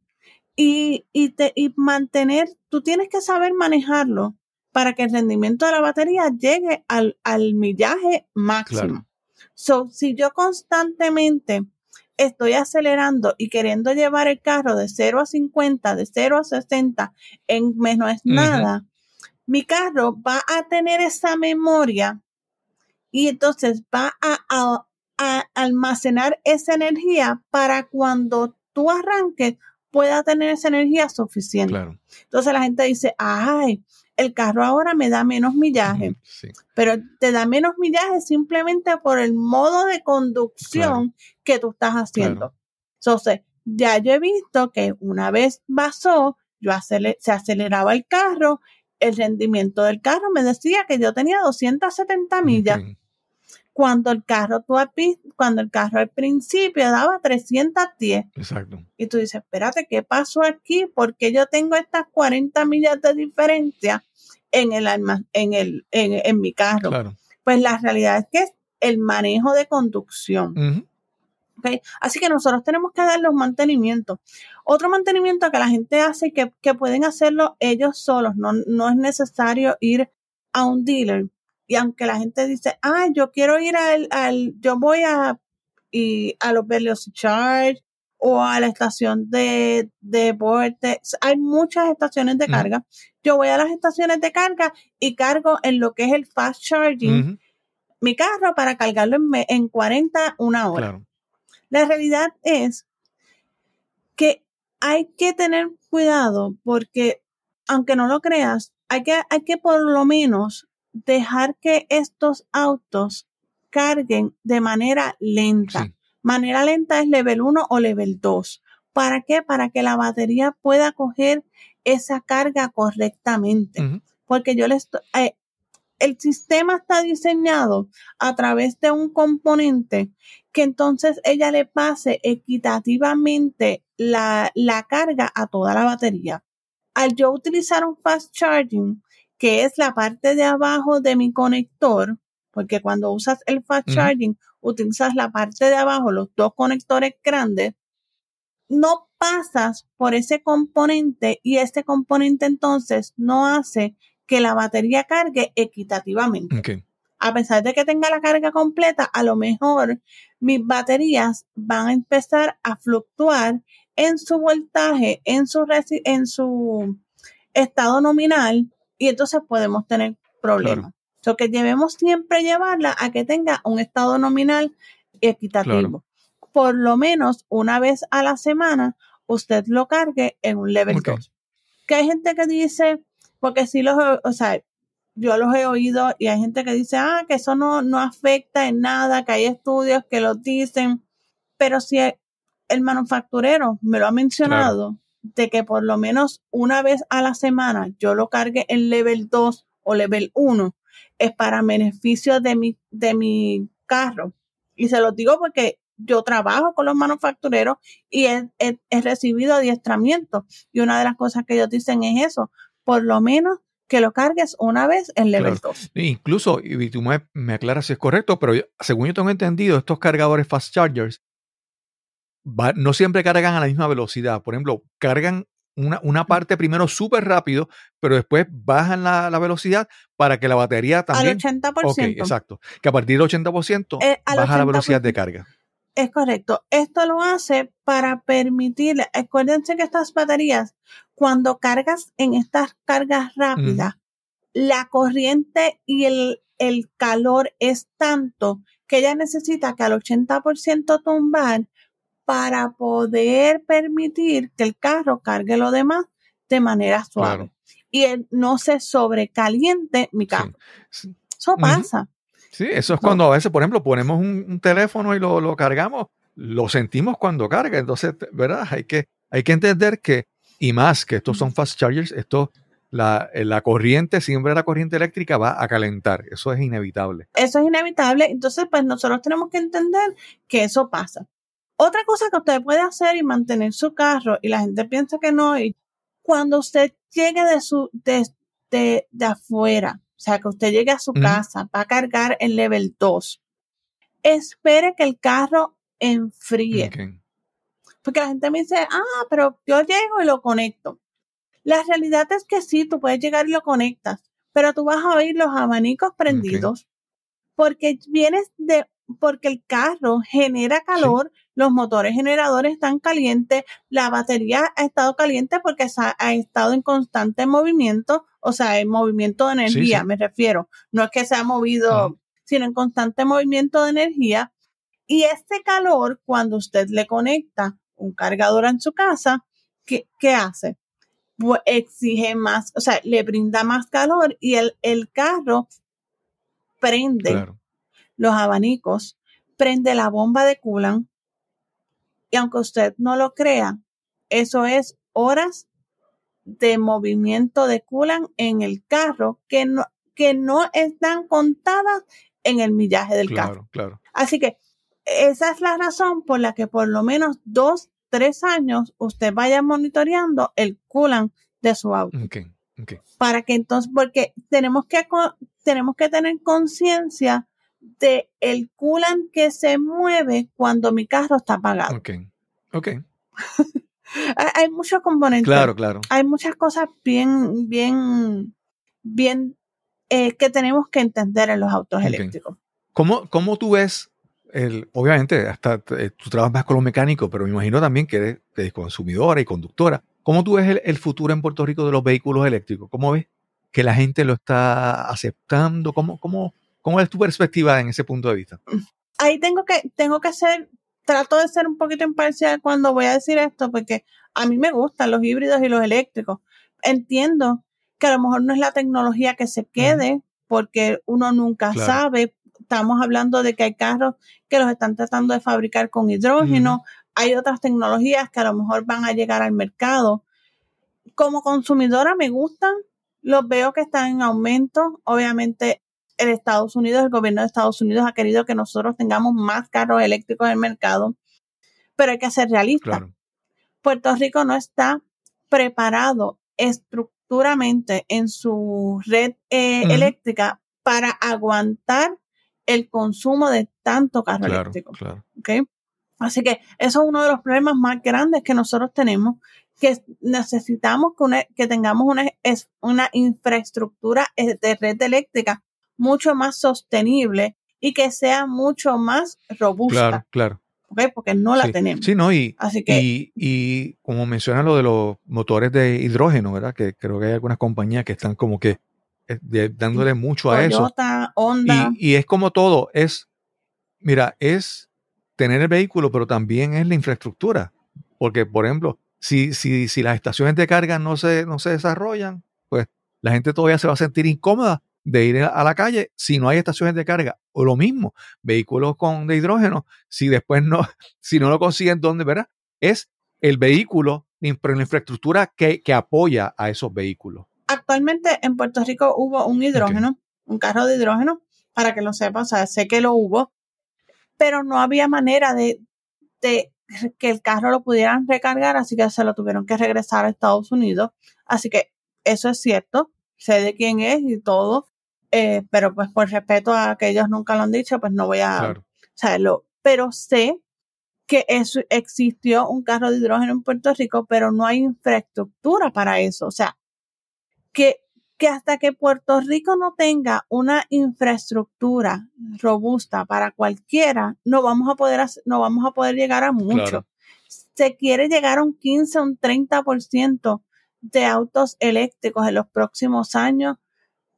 y, y, te, y mantener, tú tienes que saber manejarlo para que el rendimiento de la batería llegue al, al millaje máximo. Claro. So, si yo constantemente estoy acelerando y queriendo llevar el carro de 0 a 50, de 0 a 60 en menos Ujú. nada, mi carro va a tener esa memoria y entonces va a, a- a almacenar esa energía para cuando tú arranques pueda tener esa energía suficiente. Claro. Entonces la gente dice, ay, el carro ahora me da menos millaje, Sí. pero te da menos millaje simplemente por el modo de conducción que tú estás haciendo. Claro. Entonces, ya yo he visto que una vez pasó, yo se aceleraba el carro, el rendimiento del carro me decía que yo tenía 270 millas. Cuando el carro tú vis- cuando el carro al principio daba 310 Exacto. y tú dices, espérate, ¿qué pasó aquí? ¿Por qué yo tengo estas 40 millas de diferencia en el alma, en el en, en mi carro? Claro. Pues la realidad es que es el manejo de conducción. Ujú. ¿ok? Así que nosotros tenemos que darle un mantenimiento. Otro mantenimiento que la gente hace que, que pueden hacerlo ellos solos, no, no es necesario ir a un dealer. Y aunque la gente dice, ah, yo quiero ir al, al yo voy a, y a los Velocity Charge o a la estación de, de Vortex, hay muchas estaciones de carga. Yo voy a las estaciones de carga y cargo en lo que es el fast charging mi carro para cargarlo en, en 40 una hora. Claro. La realidad es que hay que tener cuidado porque, aunque no lo creas, hay que, hay que por lo menos dejar que estos autos carguen de manera lenta. Sí. Manera lenta es level 1 o level 2. ¿Para qué? Para que la batería pueda coger esa carga correctamente porque yo le estoy, eh, el sistema está diseñado a través de un componente que entonces ella le pase equitativamente la, la carga a toda la batería. Al yo utilizar un fast charging, que es la parte de abajo de mi conector, porque cuando usas el fast charging, utilizas la parte de abajo, los dos conectores grandes, no pasas por ese componente y este componente entonces no hace que la batería cargue equitativamente. A pesar de que tenga la carga completa, a lo mejor mis baterías van a empezar a fluctuar en su voltaje, en su, resi- en su estado nominal y entonces podemos tener problemas. So que debemos siempre llevarla a que tenga un estado nominal equitativo. Claro. Por lo menos una vez a la semana usted lo cargue en un level Ok. 2. Que hay gente que dice, porque si los, o sea, yo los he oído y hay gente que dice, ah, que eso no, no afecta en nada, que hay estudios que lo dicen, pero si el manufacturero me lo ha mencionado, de que por lo menos una vez a la semana yo lo cargue en level 2 o level 1, es para beneficio de mi, de mi carro. Y se lo digo porque yo trabajo con los manufactureros y he, he- he recibido adiestramiento. Y una de las cosas que ellos dicen es eso, por lo menos que lo cargues una vez en level Claro. 2. Incluso, y tú me, me aclaras si es correcto, pero yo- según yo tengo entendido, estos cargadores fast chargers va- no siempre cargan a la misma velocidad. Por ejemplo, cargan una, una parte primero súper rápido, pero después bajan la, la velocidad para que la batería Al también... 80%. Ok, exacto. Que a partir del 80% Eh, al baja la 80%. velocidad de carga. Es correcto. Esto lo hace para permitir, acuérdense que estas baterías, cuando cargas en estas cargas rápidas, la corriente y el, el calor es tanto que ella necesita que al 80% tumbar para poder permitir que el carro cargue lo demás de manera suave. Claro. Y él no se sobrecaliente mi carro. Sí. Eso pasa. Sí, eso es No. cuando a veces, por ejemplo, ponemos un, un teléfono y lo, lo cargamos, lo sentimos cuando carga. Entonces, ¿verdad? Hay que, hay que entender que, y más que estos son fast chargers, esto, la, la corriente, siempre la corriente eléctrica va a calentar. Eso es inevitable. Eso es inevitable. Entonces, pues nosotros tenemos que entender que eso pasa. Otra cosa que usted puede hacer y mantener su carro, y la gente piensa que no, y cuando usted llegue de su, de, de, de afuera, o sea, que usted llegue a su casa, va a cargar en level 2, espere que el carro enfríe. Porque la gente me dice, ah, pero yo llego y lo conecto. La realidad es que sí, tú puedes llegar y lo conectas, pero tú vas a oír los abanicos prendidos porque vienes de, porque el carro genera calor, los motores generadores están calientes, la batería ha estado caliente porque ha estado en constante movimiento, o sea, en movimiento de energía, sí. me refiero. No es que se ha movido, sino en constante movimiento de energía. Y este calor, cuando usted le conecta un cargador en su casa, ¿qué, qué hace? Pues exige más, o sea, le brinda más calor y el, el carro prende Claro. Los abanicos, prende la bomba de coolant y aunque usted no lo crea, eso es horas de movimiento de coolant en el carro que no, que no están contadas en el millaje del carro. Claro. Así que esa es la razón por la que por lo menos dos, tres años usted vaya monitoreando el coolant de su auto. Ok, ok. Para que entonces, porque tenemos que, tenemos que tener conciencia de el coolant que se mueve cuando mi carro está apagado. Ok, ok. Hay, muchos componentes. Claro, claro. Hay muchas cosas bien, bien, bien eh, que tenemos que entender en los autos eléctricos. ¿Cómo, cómo tú ves, el, obviamente, hasta eh, tú trabajas más con los mecánicos, pero me imagino también que eres, eres consumidora y conductora. ¿Cómo tú ves el, el futuro en Puerto Rico de los vehículos eléctricos? ¿Cómo ves que la gente lo está aceptando? ¿Cómo, cómo, cómo es tu perspectiva en ese punto de vista? ahí tengo que, tengo que ser, trato de ser un poquito imparcial cuando voy a decir esto, porque a mí me gustan los híbridos y los eléctricos. Entiendo que a lo mejor no es la tecnología que se quede, porque uno nunca Claro. sabe. Estamos hablando de que hay carros que los están tratando de fabricar con hidrógeno. Hay otras tecnologías que a lo mejor van a llegar al mercado. Como consumidora me gustan, los veo que están en aumento. Obviamente el Estados Unidos, el gobierno de Estados Unidos ha querido que nosotros tengamos más carros eléctricos en el mercado, pero hay que ser realista. Claro, Puerto Rico no está preparado estructuralmente en su red eh, eléctrica para aguantar el consumo de tanto carro claro, eléctrico. Así que eso es uno de los problemas más grandes que nosotros tenemos, que necesitamos que, una- que tengamos una, una infraestructura eh, de red eléctrica mucho más sostenible y que sea mucho más robusta, Claro, claro. ¿ok? Porque no la sí. tenemos. Sí, no, y, Así que y, y como menciona lo de los motores de hidrógeno, ¿verdad? Que creo que hay algunas compañías que están como que eh, de- dándole mucho a eso. Honda, Y, y es como todo, es, mira, es tener el vehículo, pero también es la infraestructura. Porque, por ejemplo, si, si, si las estaciones de carga no se, no se desarrollan, pues la gente todavía se va a sentir incómoda de ir a la calle si no hay estaciones de carga. O lo mismo, vehículos con de hidrógeno, si después no, si no lo consiguen, ¿dónde, verdad? Es el vehículo, pero la infraestructura que, que apoya a esos vehículos. actualmente en Puerto Rico hubo un hidrógeno, un carro de hidrógeno, para que lo sepas, o sea, sé que lo hubo, pero no había manera de, de que el carro lo pudieran recargar, así que se lo tuvieron que regresar a Estados Unidos. Así que eso es cierto, sé de quién es y todo, eh, pero pues por respeto a que ellos nunca lo han dicho, pues no voy a Claro. saberlo. Pero sé que eso, existió un carro de hidrógeno en Puerto Rico, pero no hay infraestructura para eso. O sea, que, que hasta que Puerto Rico no tenga una infraestructura robusta para cualquiera, no vamos a poder, hacer- no vamos a poder llegar a mucho. Claro. Se quiere llegar a un 15, un 30% de autos eléctricos en los próximos años,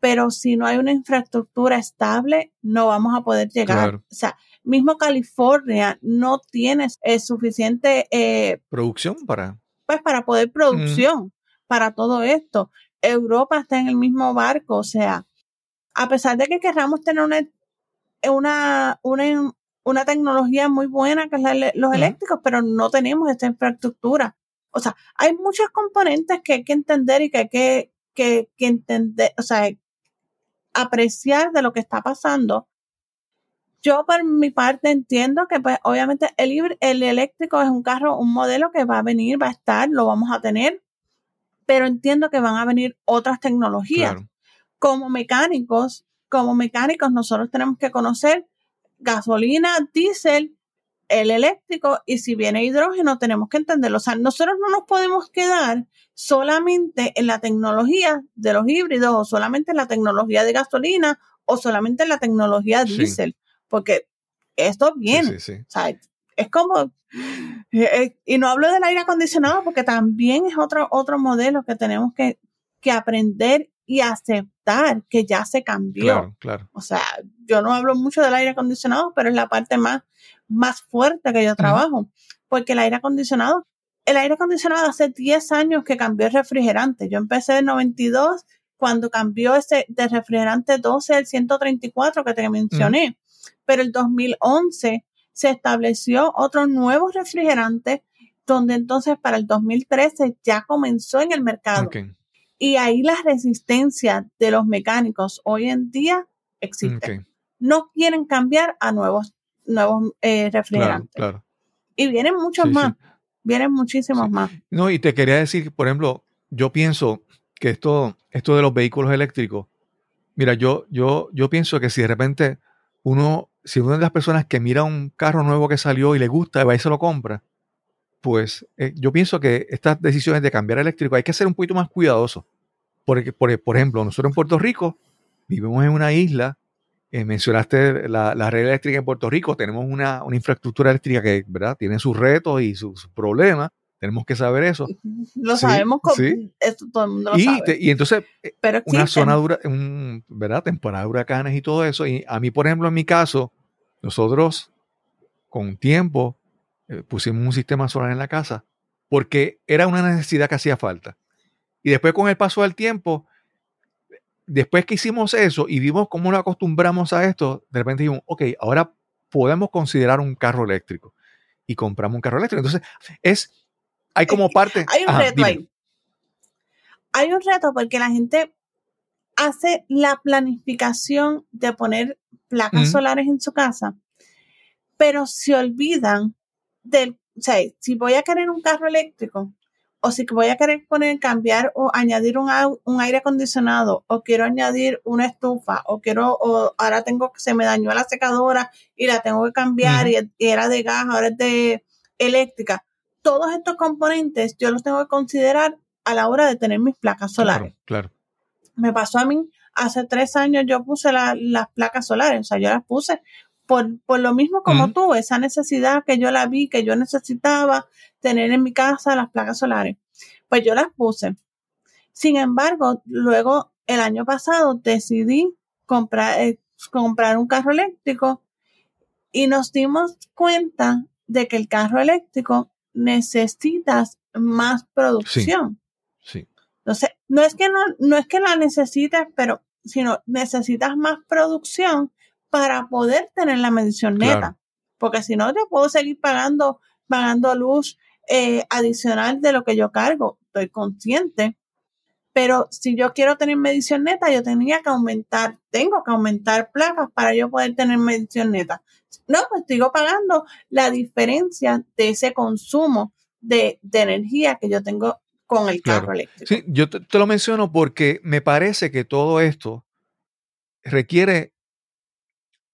pero si no hay una infraestructura estable, no vamos a poder llegar. Claro. O sea, mismo California no tiene eh, suficiente eh, Producción para... pues para poder producción para todo esto. Europa está en el mismo barco, o sea, a pesar de que querramos tener una, una, una, una tecnología muy buena que es la los eléctricos, pero no tenemos esta infraestructura. O sea, hay muchos componentes que hay que entender y que hay que, que, que entender, o sea, apreciar de lo que está pasando. Yo por mi parte entiendo que pues obviamente el, el eléctrico es un carro, un modelo que va a venir, va a estar, lo vamos a tener, pero entiendo que van a venir otras tecnologías. Claro. Como mecánicos, como mecánicos nosotros tenemos que conocer gasolina, diésel, el eléctrico y si viene hidrógeno tenemos que entenderlo. O sea, nosotros no nos podemos quedar solamente en la tecnología de los híbridos o solamente en la tecnología de gasolina o solamente en la tecnología Sí. diésel, porque esto viene. sí, sí. O sea, es como, eh, eh, y no hablo del aire acondicionado porque también es otro, otro modelo que tenemos que, que aprender y aceptar que ya se cambió. Claro, claro. O sea, yo no hablo mucho del aire acondicionado, pero es la parte más, más fuerte que yo trabajo. Porque el aire acondicionado, el aire acondicionado hace 10 años que cambió el refrigerante. Yo empecé en 92 cuando cambió ese de refrigerante 12 al 134 que te mencioné. Pero el 2011 se estableció otro nuevo refrigerante donde entonces para el 2013 ya comenzó en el mercado. Y ahí la resistencia de los mecánicos hoy en día existe. ok. No quieren cambiar a nuevos, nuevos eh, Claro, refrigerantes. claro. Y vienen muchos Sí, sí. más. Vienen muchísimos Sí. más. No, y te quería decir, por ejemplo, yo pienso que esto, esto de los vehículos eléctricos, mira, yo, yo, yo pienso que si de repente uno, si una de las personas que mira un carro nuevo que salió y le gusta y va y se lo compra, pues eh, yo pienso que estas decisiones de cambiar eléctrico hay que ser un poquito más cuidadosos. Porque, por, por ejemplo, nosotros en Puerto Rico vivimos en una isla, eh, mencionaste la, la red eléctrica en Puerto Rico, tenemos una, una infraestructura eléctrica que ¿verdad? tiene sus retos y sus, sus problemas, tenemos que saber eso. Lo Sí, sabemos, con, sí. esto todo el mundo lo Y, sabe. te- y entonces eh, una zona dura, un, ¿verdad? Temporada de huracanes y todo eso. Y a mí, por ejemplo, en mi caso, nosotros con tiempo eh, pusimos un sistema solar en la casa porque era una necesidad que hacía falta. Y después con el paso del tiempo, después que hicimos eso y vimos cómo nos acostumbramos a esto, de repente dijimos, ok, ahora podemos considerar un carro eléctrico. Y compramos un carro eléctrico. Entonces, es, hay como parte... Hay un Ajá, reto dime. ahí. Hay un reto porque la gente hace la planificación de poner placas solares en su casa, pero se olvidan del, o sea, si voy a querer un carro eléctrico, o si voy a querer poner, cambiar o añadir un, aire acondicionado, o quiero añadir una estufa, o quiero, o ahora tengo que se me dañó la secadora y la tengo que cambiar y, y era de gas, ahora es de eléctrica. Todos estos componentes yo los tengo que considerar a la hora de tener mis placas solares. Claro, claro. Me pasó a mí, hace tres años yo puse la- las placas solares, o sea, yo las puse por, por lo mismo como tú, esa necesidad que yo la vi, que yo necesitaba tener en mi casa las placas solares. Pues yo las puse. Sin embargo, luego el año pasado decidí comprar, eh, comprar un carro eléctrico y nos dimos cuenta de que el carro eléctrico necesitas más producción. Sí. Entonces, no es que no, no es que la necesites, pero sino necesitas más producción para poder tener la medición neta. Claro. Porque si no, yo puedo seguir pagando, pagando luz eh, adicional de lo que yo cargo. Estoy consciente. Pero si yo quiero tener medición neta, yo tenía que aumentar, tengo que aumentar placas para yo poder tener medición neta. No, pues sigo pagando la diferencia de ese consumo de, de energía que yo tengo con el Claro. carro eléctrico. Sí, yo te, te lo menciono porque me parece que todo esto requiere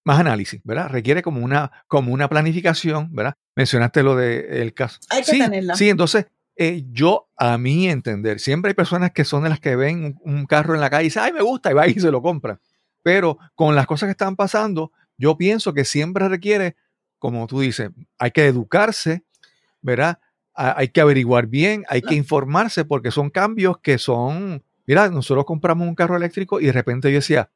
más análisis, ¿verdad? Requiere como una, como una planificación, ¿verdad? Mencionaste lo del caso. Hay que sí, tenerla. Sí, entonces, eh, yo, a mi entender, siempre hay personas que son de las que ven un, un carro en la calle y dicen, ay, me gusta, y va y se lo compran. Pero con las cosas que están pasando, yo pienso que siempre requiere, como tú dices, hay que educarse, ¿verdad? A- Hay que averiguar bien, hay que informarse, porque son cambios que son, mira, nosotros compramos un carro eléctrico y de repente yo decía,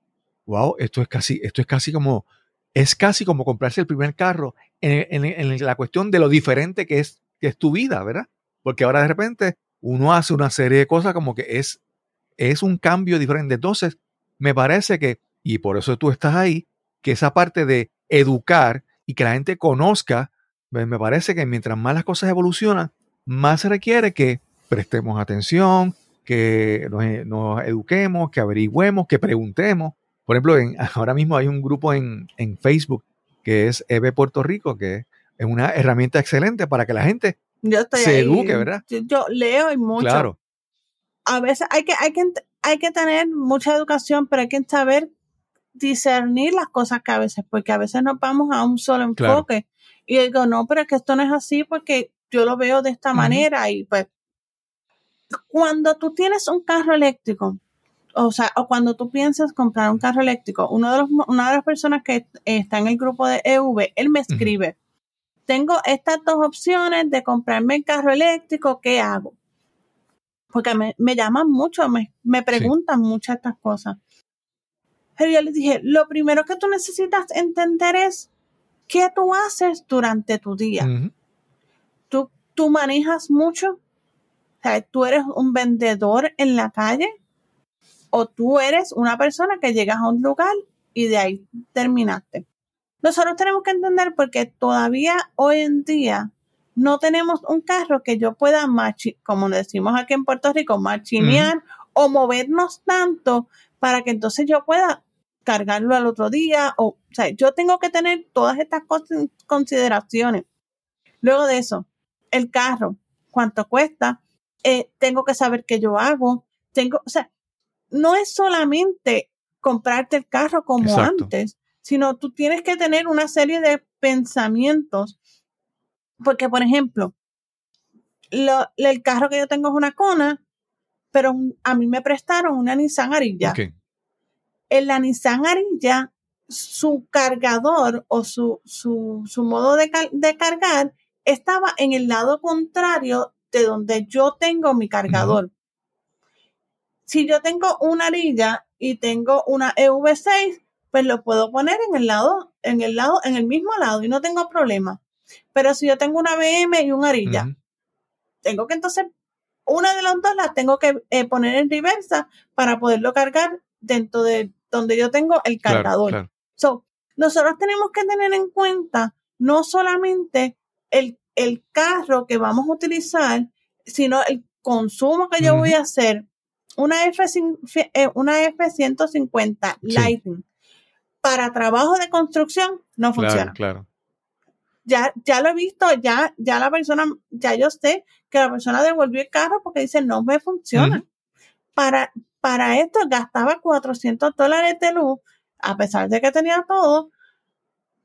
wow, esto es casi, esto es casi como, es casi como comprarse el primer carro en, en- la cuestión de lo diferente que es, que es tu vida, ¿verdad? Porque ahora de repente uno hace una serie de cosas como que es, es un cambio diferente. Entonces, me parece que, y por eso tú estás ahí, que esa parte de educar y que la gente conozca, me parece que mientras más las cosas evolucionan, más se requiere que prestemos atención, que nos eduquemos, que averigüemos, que preguntemos. Por ejemplo, en- ahora mismo hay un grupo en, en Facebook que es EB Puerto Rico, que es una herramienta excelente para que la gente, Yo estoy se ahí. eduque, ¿verdad? Yo, yo leo y mucho. claro, A veces hay que, hay que, hay que tener mucha educación, pero hay que saber discernir las cosas que a veces, porque a veces nos vamos a un solo Claro. enfoque. Y yo digo, no, pero es que esto no es así porque yo lo veo de esta manera. Y pues, cuando tú tienes un carro eléctrico, o sea, o cuando tú piensas comprar un carro eléctrico, uno de los, una de las personas que está en el grupo de EV, él me escribe, tengo estas dos opciones de comprarme el carro eléctrico, ¿qué hago? Porque me, me llaman mucho, me, me preguntan muchas estas cosas. Pero yo les dije, lo primero que tú necesitas entender es qué tú haces durante tu día. ¿Tú, tú manejas mucho? O sea, ¿tú eres un vendedor en la calle? ¿O tú eres una persona que llegas a un lugar y de ahí terminaste? Nosotros tenemos que entender porque todavía hoy en día no tenemos un carro que yo pueda machi, como decimos aquí en Puerto Rico, machinear o movernos tanto para que entonces yo pueda cargarlo al otro día. O, o sea, yo tengo que tener todas estas consideraciones. Luego de eso, el carro, cuánto cuesta, eh, tengo que saber qué yo hago, tengo, o sea, no es solamente comprarte el carro como Exacto. antes, sino tú tienes que tener una serie de pensamientos. Porque, por ejemplo, lo- el carro que yo tengo es una Kona, pero a mí me prestaron una Nissan Ariya. Ok. En la Nissan Ariya, su cargador o su, su, su modo de, car- de cargar estaba en el lado contrario de donde yo tengo mi cargador. Si yo tengo una Ariya y tengo una EV6, pues lo puedo poner en el lado, en el lado, en el mismo lado y no tengo problema. Pero si yo tengo una BM y un Ariya, Ujú. tengo que entonces, una de las dos las tengo que eh, poner en reversa para poderlo cargar dentro de donde yo tengo el cargador. claro. So, nosotros tenemos que tener en cuenta no solamente el, el carro que vamos a utilizar, sino el consumo que yo voy a hacer. Una, F, eh, una F-150 Sí. Lightning para trabajo de construcción no Claro, funciona. claro. ya, ya lo he visto, ya, ya la persona, ya yo sé que la persona devolvió el carro porque dice no me funciona. Para, para esto gastaba 400 dólares de luz, a pesar de que tenía todo,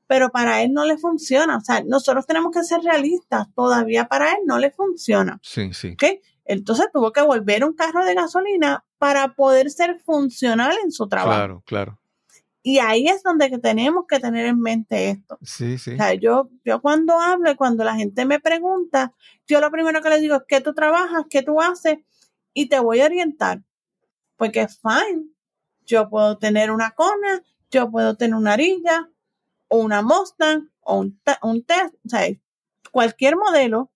pero para él no le funciona. O sea, nosotros tenemos que ser realistas. Todavía para él no le funciona. Sí, sí. ¿ok? Entonces tuvo que volver un carro de gasolina para poder ser funcional en su trabajo. Claro, claro. Y ahí es donde que tenemos que tener en mente esto. Sí, sí. O sea, yo, yo cuando hablo y cuando la gente me pregunta, yo lo primero que les digo es qué tú trabajas, qué tú haces y te voy a orientar. Porque fine, yo puedo tener una Kona, yo puedo tener una Arilla o una Mustang o un, un Tesla, o sea, cualquier modelo.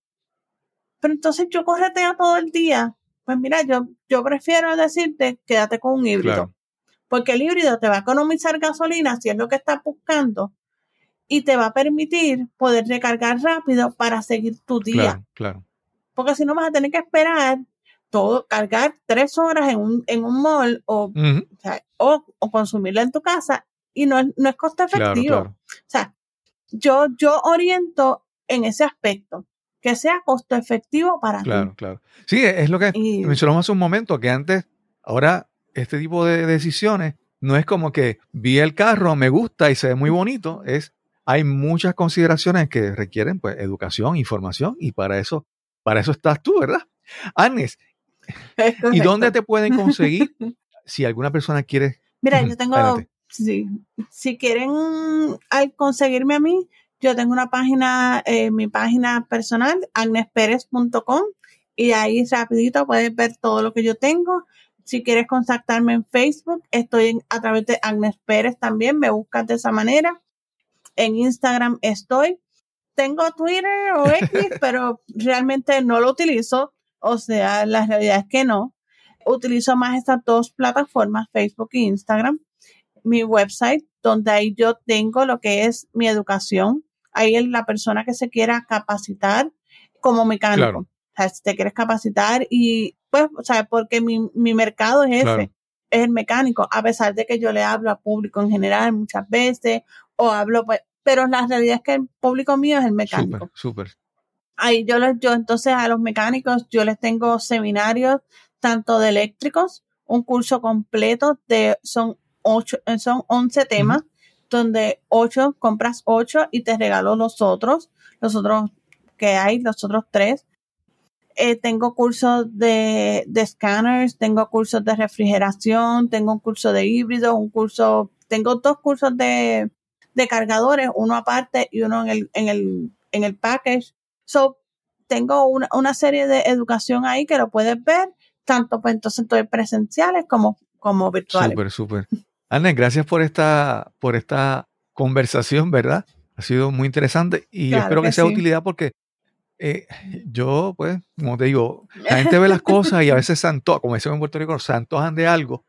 Pero entonces yo correteo todo el día. Pues mira, yo, yo prefiero decirte, quédate con un híbrido Claro. porque el híbrido te va a economizar gasolina si es lo que estás buscando y te va a permitir poder recargar rápido para seguir tu día. Claro, claro. Porque si no vas a tener que esperar todo, cargar tres horas en un, en un mall o, Ujú. o, sea, o, o consumirla en tu casa y no, es- no es costo Claro, efectivo. claro. O sea, yo, yo oriento en ese aspecto, que sea costo efectivo para Claro, ti. claro. Sí, es lo que Y- mencionamos hace un momento, que antes, ahora, este tipo de decisiones no es como que vi el carro, me gusta y se ve muy bonito, es hay muchas consideraciones que requieren pues educación, información y para eso para eso estás tú, ¿verdad? Agnes, Es ¿y dónde te pueden conseguir si alguna persona quiere? Mira, yo tengo, sí, si quieren al conseguirme a mí, yo tengo una página, eh, mi página personal, agnesperez.com, y ahí rapidito puedes ver todo lo que yo tengo. Si quieres contactarme en Facebook, estoy en- a través de Agnes Pérez también, me buscas de esa manera. En Instagram estoy. Tengo Twitter o X, pero realmente no lo utilizo. O sea, la realidad es que no. Utilizo más estas dos plataformas, Facebook e Instagram. Mi website, donde ahí yo tengo lo que es mi educación. Ahí es la persona que se quiera capacitar como mecánico. Claro. O sea, si te quieres capacitar y pues, o sea, porque mi, mi mercado es ese, es el mecánico, a pesar de que yo le hablo a público en general muchas veces, o hablo, pues, pero la realidad es que el público mío es el mecánico Súper, súper. ahí yo les, yo entonces a los mecánicos yo les tengo seminarios tanto de eléctricos, un curso completo de son ocho, eh, son 11 temas donde ocho compras ocho y te regalo los otros, los otros que hay, los otros tres. Eh, tengo cursos de, de scanners, tengo cursos de refrigeración, tengo un curso de híbrido, un curso, tengo dos cursos de, de cargadores, uno aparte y uno en el, en el, en el package. So, tengo una, una serie de educación ahí que lo puedes ver, tanto pues entonces presenciales como, como virtuales. Súper, súper. Agnes, gracias por esta, por esta conversación, ¿verdad? Ha sido muy interesante y Claro espero que, que sea de sí. utilidad porque eh, yo, pues, como te digo, la gente ve las cosas y a veces se antoja, como decimos en Puerto Rico, se antojan de algo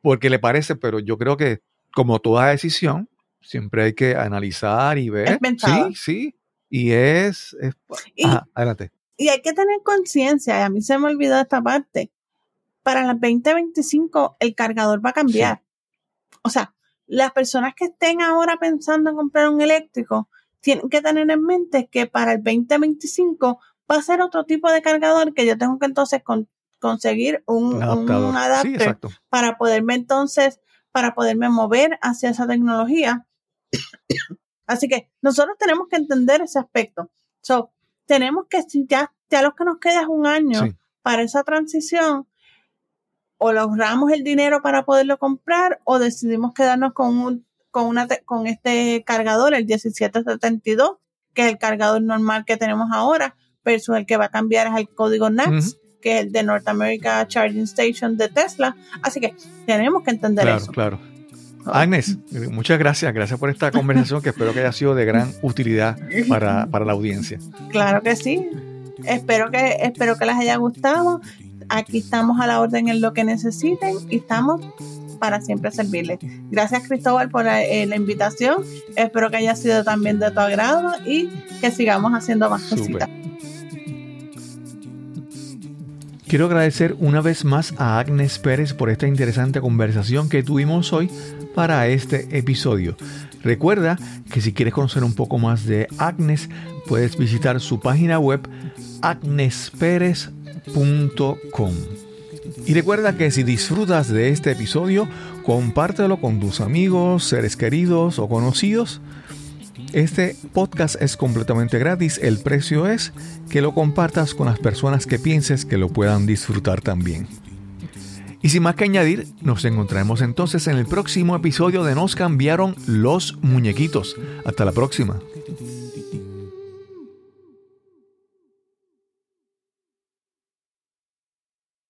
porque le parece, pero yo creo que como toda decisión, siempre hay que analizar y ver. Es. Sí, sí. Y es... es- Y, ajá, adelante. y hay que tener conciencia, y a mí se me olvidó esta parte. Para las 2025 el cargador va a cambiar. O sea, las personas que estén ahora pensando en comprar un eléctrico tienen que tener en mente que para el 2025 va a ser otro tipo de cargador que yo tengo que entonces con- conseguir un, adaptador. un adapter sí, para poderme entonces, para poderme mover hacia esa tecnología. Así que nosotros tenemos que entender ese aspecto. So, tenemos que, si ya, ya lo que nos queda es un año Sí. para esa transición, o logramos el dinero para poderlo comprar, o decidimos quedarnos con un, con una, con este cargador, el 1772, que es el cargador normal que tenemos ahora, versus el que va a cambiar es el código NACS, que es el de North America Charging Station de Tesla. Así que tenemos que entender Claro, eso. claro. Agnes, eh, muchas gracias. Gracias por esta conversación que espero que haya sido de gran utilidad para, para la audiencia. Claro que sí. Espero que, espero que les haya gustado. Aquí estamos a la orden en lo que necesiten y estamos para siempre servirles. Gracias Cristóbal por la, eh, la invitación. Espero que haya sido también de tu agrado y que sigamos haciendo más cositas. Quiero agradecer una vez más a Agnes Pérez por esta interesante conversación que tuvimos hoy para este episodio. Recuerda que si quieres conocer un poco más de Agnes, puedes visitar su página web agnesperez.com. Y recuerda que si disfrutas de este episodio, compártelo con tus amigos, seres queridos o conocidos. Este podcast es completamente gratis. El precio es que lo compartas con las personas que pienses que lo puedan disfrutar también. Y sin más que añadir, nos encontraremos entonces en el próximo episodio de Nos cambiaron los muñequitos. Hasta la próxima.